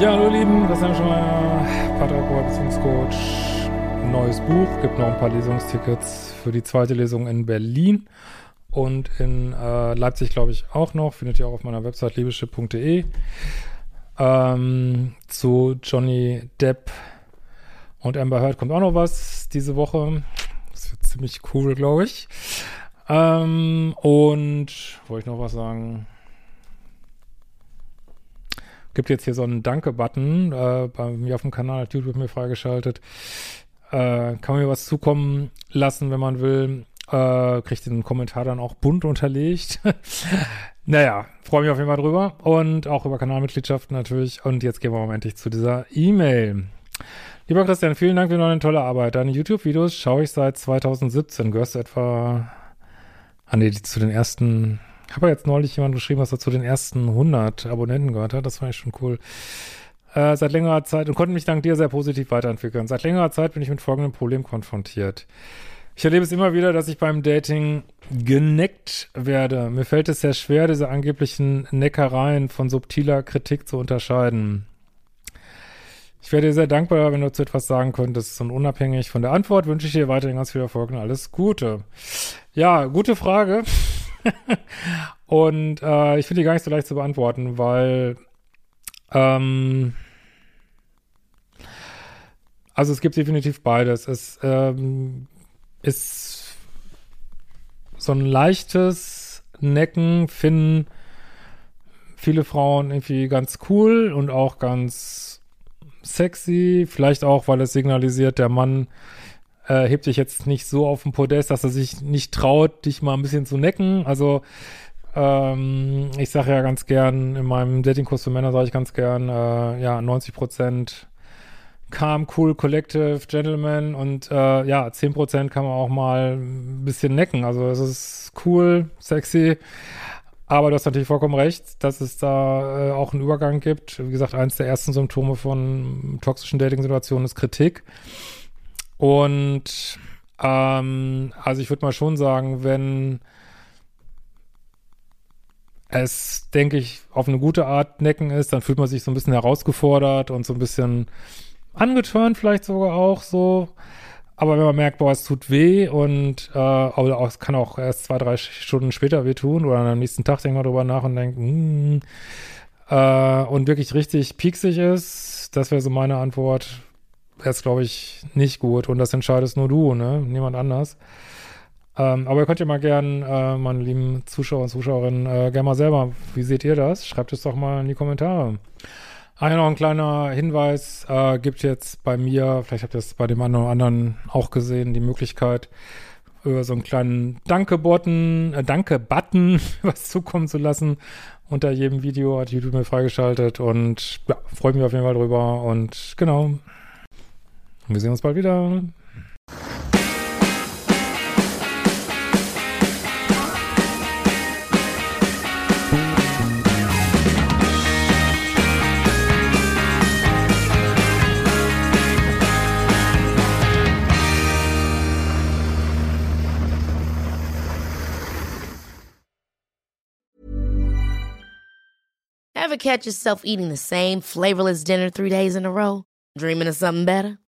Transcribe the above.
Ja, hallo Lieben, das ist schon mal Pateraport Beziehungscoach. Neues Buch, gibt noch ein paar Lesungstickets für die zweite Lesung in Berlin und in äh, Leipzig, glaube ich, auch noch. Findet ihr auch auf meiner Website liebeschip.de. Ähm, zu Johnny Depp und Amber Heard kommt auch noch was diese Woche. Das wird ziemlich cool, glaube ich. Ähm, und wollte ich noch was sagen? Gibt jetzt hier so einen Danke-Button äh, bei mir auf dem Kanal, hat YouTube mir freigeschaltet. Äh, kann man mir was zukommen lassen, wenn man will. Äh, kriegt den Kommentar dann auch bunt unterlegt. naja, freue mich auf jeden Fall drüber. Und auch über Kanalmitgliedschaften natürlich. Und jetzt gehen wir endlich zu dieser E-Mail. Lieber Christian, vielen Dank für deine tolle Arbeit. Deine YouTube-Videos schaue ich seit 2017. Gehörst du etwa an die, zu den ersten habe jetzt neulich jemand geschrieben, was er zu den ersten 100 Abonnenten gehört hat. Das fand ich schon cool. Äh, seit längerer Zeit und konnte mich dank dir sehr positiv weiterentwickeln. Seit längerer Zeit bin ich mit folgendem Problem konfrontiert. Ich erlebe es immer wieder, dass ich beim Dating geneckt werde. Mir fällt es sehr schwer, diese angeblichen Neckereien von subtiler Kritik zu unterscheiden. Ich wäre dir sehr dankbar, wenn du zu etwas sagen könntest. Und unabhängig von der Antwort wünsche ich dir weiterhin ganz viel Erfolg und alles Gute. Ja, gute Frage. und äh, ich finde die gar nicht so leicht zu beantworten, weil ähm, also es gibt definitiv beides. Es ähm, ist so ein leichtes Necken finden viele Frauen irgendwie ganz cool und auch ganz sexy. Vielleicht auch, weil es signalisiert, der Mann äh, hebt dich jetzt nicht so auf den Podest, dass er sich nicht traut, dich mal ein bisschen zu necken. Also ähm, ich sage ja ganz gern, in meinem Datingkurs für Männer sage ich ganz gern, äh, ja, 90 Prozent calm, cool, collective, gentleman und äh, ja, 10 Prozent kann man auch mal ein bisschen necken. Also es ist cool, sexy. Aber du hast natürlich vollkommen recht, dass es da äh, auch einen Übergang gibt. Wie gesagt, eins der ersten Symptome von toxischen Dating-Situationen ist Kritik. Und ähm, also ich würde mal schon sagen, wenn es, denke ich, auf eine gute Art necken ist, dann fühlt man sich so ein bisschen herausgefordert und so ein bisschen angetörnt vielleicht sogar auch so. Aber wenn man merkt, boah, es tut weh und äh, oder auch, es kann auch erst zwei, drei Stunden später wehtun oder am nächsten Tag denkt man drüber nach und denkt, mm, äh, und wirklich richtig pieksig ist, das wäre so meine Antwort, wäre es, glaube ich, nicht gut. Und das entscheidest nur du, ne? Niemand anders. Ähm, aber ihr könnt ja mal gern, äh, meine lieben Zuschauer und Zuschauerinnen, äh, gerne mal selber, wie seht ihr das? Schreibt es doch mal in die Kommentare. Ah, noch ein kleiner Hinweis, äh, gibt jetzt bei mir, vielleicht habt ihr es bei dem einen oder anderen auch gesehen, die Möglichkeit, über so einen kleinen Danke-Button, äh, Danke-Button was zukommen zu lassen. Unter jedem Video hat YouTube mir freigeschaltet und ja, freue mich auf jeden Fall drüber und genau, wir sehen uns bald wieder. Ever catch yourself eating the same flavorless dinner three days in a row? Dreaming of something better?